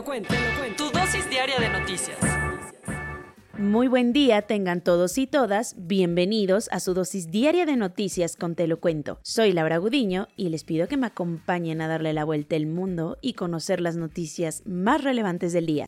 Lo cuento. Tu dosis diaria de noticias. Muy buen día tengan todos y todas, bienvenidos a su dosis diaria de noticias con Te lo cuento. Soy Laura Gudiño y les pido que me acompañen a darle la vuelta al mundo y conocer las noticias más relevantes del día.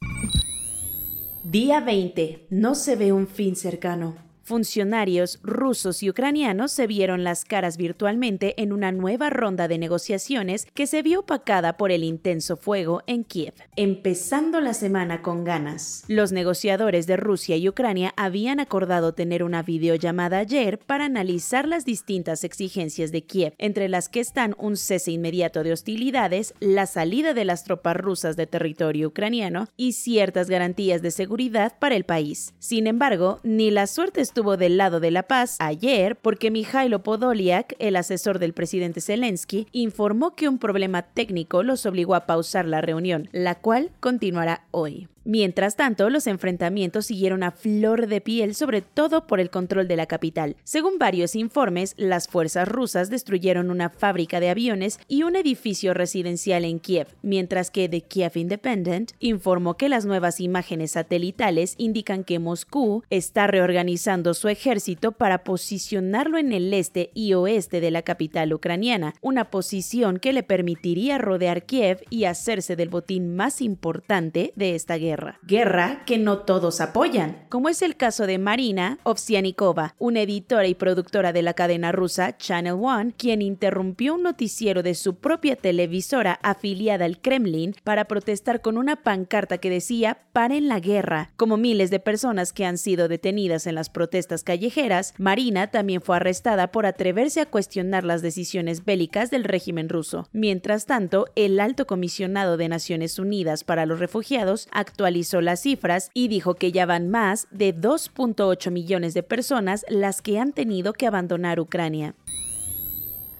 Día 20. No se ve un fin cercano. Funcionarios rusos y ucranianos se vieron las caras virtualmente en una nueva ronda de negociaciones que se vio opacada por el intenso fuego en Kiev. Empezando la semana con ganas, los negociadores de Rusia y Ucrania habían acordado tener una videollamada ayer para analizar las distintas exigencias de Kiev, entre las que están un cese inmediato de hostilidades, la salida de las tropas rusas de territorio ucraniano y ciertas garantías de seguridad para el país. Sin embargo, ni la suerte estuvo del lado de la paz ayer porque Mikhailo Podolyak, el asesor del presidente Zelensky, informó que un problema técnico los obligó a pausar la reunión, la cual continuará hoy. Mientras tanto, los enfrentamientos siguieron a flor de piel, sobre todo por el control de la capital. Según varios informes, las fuerzas rusas destruyeron una fábrica de aviones y un edificio residencial en Kiev, mientras que The Kiev Independent informó que las nuevas imágenes satelitales indican que Moscú está reorganizando su ejército para posicionarlo en el este y oeste de la capital ucraniana, una posición que le permitiría rodear Kiev y hacerse del botín más importante de esta guerra guerra. que no todos apoyan, como es el caso de Marina Ovsianikova, una editora y productora de la cadena rusa Channel One, quien interrumpió un noticiero de su propia televisora afiliada al Kremlin para protestar con una pancarta que decía paren la guerra. Como miles de personas que han sido detenidas en las protestas callejeras, Marina también fue arrestada por atreverse a cuestionar las decisiones bélicas del régimen ruso. Mientras tanto, el alto comisionado de Naciones Unidas para los Refugiados actuó actualizó las cifras y dijo que ya van más de 2.8 millones de personas las que han tenido que abandonar Ucrania.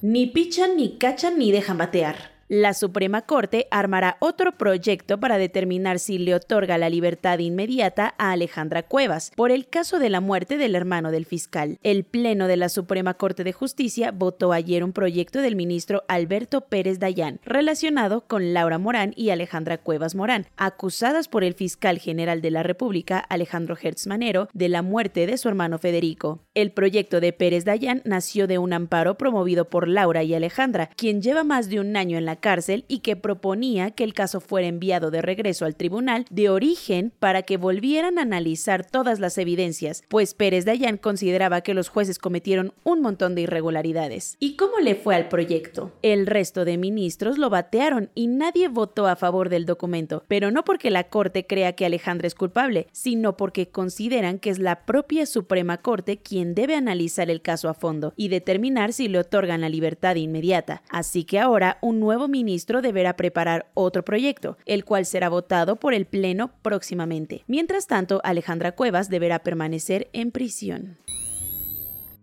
Ni pichan, ni cachan, ni dejan batear la Suprema Corte armará otro proyecto para determinar si le otorga la libertad inmediata a Alejandra Cuevas por el caso de la muerte del hermano del fiscal. El Pleno de la Suprema Corte de Justicia votó ayer un proyecto del ministro Alberto Pérez Dayán relacionado con Laura Morán y Alejandra Cuevas Morán, acusadas por el fiscal general de la República, Alejandro Hertz Manero, de la muerte de su hermano Federico. El proyecto de Pérez Dayán nació de un amparo promovido por Laura y Alejandra, quien lleva más de un año en la cárcel y que proponía que el caso fuera enviado de regreso al tribunal de origen para que volvieran a analizar todas las evidencias, pues Pérez Dayan consideraba que los jueces cometieron un montón de irregularidades. ¿Y cómo le fue al proyecto? El resto de ministros lo batearon y nadie votó a favor del documento, pero no porque la Corte crea que Alejandra es culpable, sino porque consideran que es la propia Suprema Corte quien debe analizar el caso a fondo y determinar si le otorgan la libertad inmediata. Así que ahora un nuevo ministro deberá preparar otro proyecto, el cual será votado por el Pleno próximamente. Mientras tanto, Alejandra Cuevas deberá permanecer en prisión.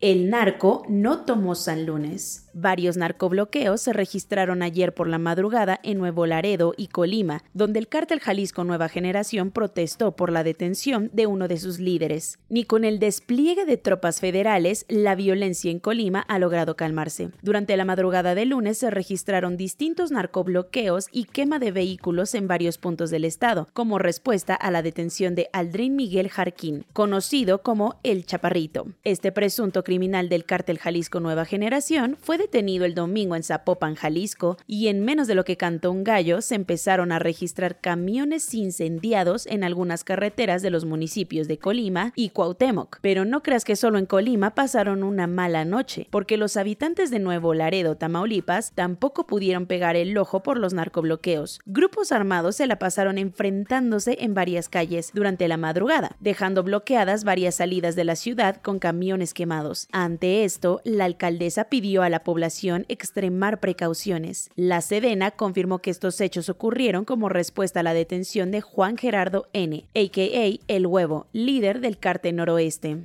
El narco no tomó San Lunes. Varios narcobloqueos se registraron ayer por la madrugada en Nuevo Laredo y Colima, donde el cártel Jalisco Nueva Generación protestó por la detención de uno de sus líderes. Ni con el despliegue de tropas federales, la violencia en Colima ha logrado calmarse. Durante la madrugada de lunes se registraron distintos narcobloqueos y quema de vehículos en varios puntos del estado, como respuesta a la detención de Aldrin Miguel Jarquín, conocido como El Chaparrito. Este presunto criminal del cártel Jalisco Nueva Generación fue detenido el domingo en Zapopan, Jalisco, y en menos de lo que cantó un gallo se empezaron a registrar camiones incendiados en algunas carreteras de los municipios de Colima y Cuauhtémoc. Pero no creas que solo en Colima pasaron una mala noche, porque los habitantes de Nuevo Laredo, Tamaulipas, tampoco pudieron pegar el ojo por los narcobloqueos. Grupos armados se la pasaron enfrentándose en varias calles durante la madrugada, dejando bloqueadas varias salidas de la ciudad con camiones quemados. Ante esto, la alcaldesa pidió a la población extremar precauciones. La Sedena confirmó que estos hechos ocurrieron como respuesta a la detención de Juan Gerardo N., a.k.a. El Huevo, líder del cártel noroeste.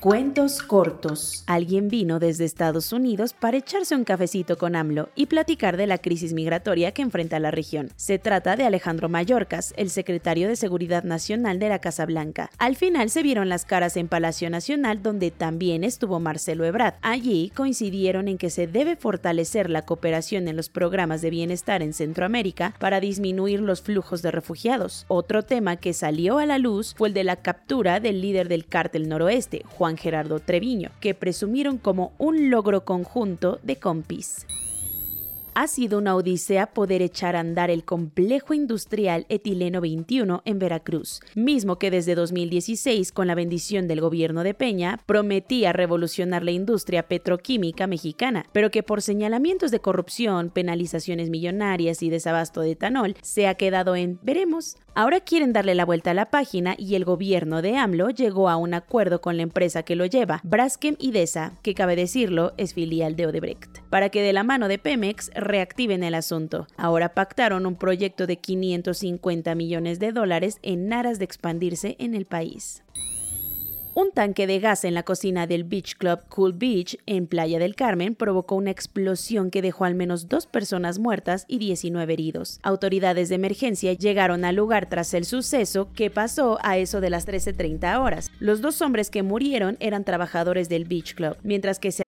Cuentos cortos. Alguien vino desde Estados Unidos para echarse un cafecito con AMLO y platicar de la crisis migratoria que enfrenta la región. Se trata de Alejandro Mayorkas, el secretario de Seguridad Nacional de la Casa Blanca. Al final se vieron las caras en Palacio Nacional donde también estuvo Marcelo Ebrard. Allí coincidieron en que se debe fortalecer la cooperación en los programas de bienestar en Centroamérica para disminuir los flujos de refugiados. Otro tema que salió a la luz fue el de la captura del líder del cártel noroeste, Juan Gerardo Treviño, que presumieron como un logro conjunto de compis ha sido una odisea poder echar a andar el complejo industrial etileno 21 en Veracruz, mismo que desde 2016, con la bendición del gobierno de Peña, prometía revolucionar la industria petroquímica mexicana, pero que por señalamientos de corrupción, penalizaciones millonarias y desabasto de etanol, se ha quedado en veremos. Ahora quieren darle la vuelta a la página y el gobierno de AMLO llegó a un acuerdo con la empresa que lo lleva, Braskem Idesa, que cabe decirlo es filial de Odebrecht, para que de la mano de Pemex reactiven el asunto. Ahora pactaron un proyecto de 550 millones de dólares en aras de expandirse en el país. Un tanque de gas en la cocina del Beach Club Cool Beach en Playa del Carmen provocó una explosión que dejó al menos dos personas muertas y 19 heridos. Autoridades de emergencia llegaron al lugar tras el suceso que pasó a eso de las 13.30 horas. Los dos hombres que murieron eran trabajadores del Beach Club, mientras que se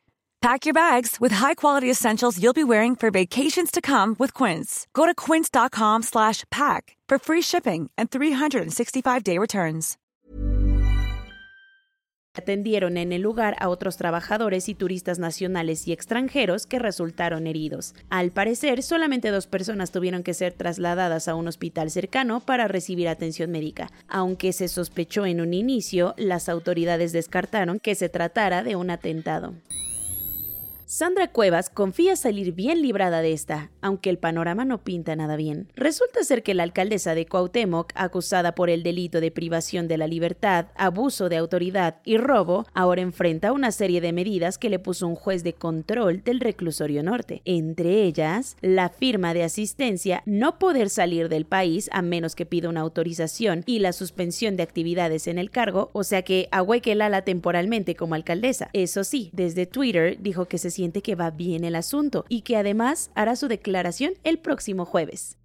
Pack your bags with high-quality essentials you'll be wearing for vacations to come with Quince. Go to quince.com/pack for free shipping and 365-day returns. Atendieron en el lugar a otros trabajadores y turistas nacionales y extranjeros que resultaron heridos. Al parecer, solamente dos personas tuvieron que ser trasladadas a un hospital cercano para recibir atención médica. Aunque se sospechó en un inicio, las autoridades descartaron que se tratara de un atentado. Sandra Cuevas confía salir bien librada de esta, aunque el panorama no pinta nada bien. Resulta ser que la alcaldesa de Cuauhtémoc, acusada por el delito de privación de la libertad, abuso de autoridad y robo, ahora enfrenta una serie de medidas que le puso un juez de control del reclusorio norte. Entre ellas, la firma de asistencia, no poder salir del país a menos que pida una autorización y la suspensión de actividades en el cargo, o sea que ahueque el ala temporalmente como alcaldesa. Eso sí, desde Twitter dijo que se que va bien el asunto y que además hará su declaración el próximo jueves.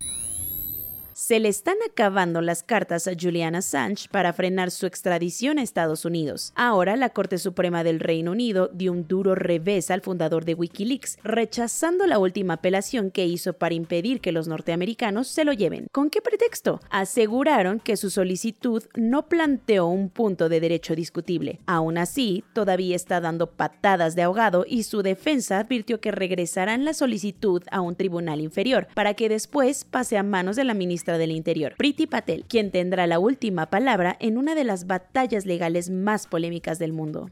Se le están acabando las cartas a Julian Assange para frenar su extradición a Estados Unidos. Ahora la Corte Suprema del Reino Unido dio un duro revés al fundador de Wikileaks, rechazando la última apelación que hizo para impedir que los norteamericanos se lo lleven. ¿Con qué pretexto? Aseguraron que su solicitud no planteó un punto de derecho discutible. Aún así, todavía está dando patadas de ahogado y su defensa advirtió que regresarán la solicitud a un tribunal inferior para que después pase a manos de la ministra del Interior, Priti Patel, quien tendrá la última palabra en una de las batallas legales más polémicas del mundo.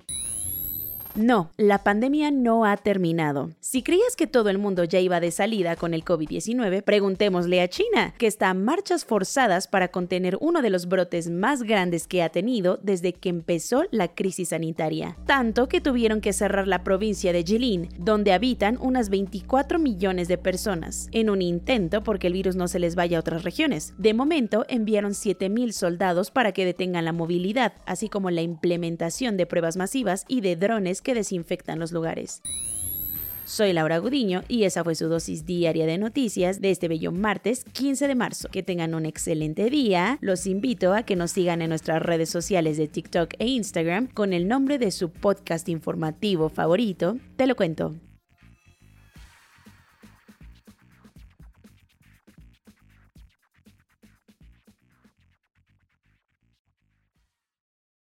No, la pandemia no ha terminado. Si creías que todo el mundo ya iba de salida con el COVID-19, preguntémosle a China, que está a marchas forzadas para contener uno de los brotes más grandes que ha tenido desde que empezó la crisis sanitaria. Tanto que tuvieron que cerrar la provincia de Jilin, donde habitan unas 24 millones de personas, en un intento porque el virus no se les vaya a otras regiones. De momento, enviaron 7.000 soldados para que detengan la movilidad, así como la implementación de pruebas masivas y de drones que desinfectan los lugares. Soy Laura Gudiño y esa fue su dosis diaria de noticias de este bello martes 15 de marzo. Que tengan un excelente día. Los invito a que nos sigan en nuestras redes sociales de TikTok e Instagram con el nombre de su podcast informativo favorito. Te lo cuento.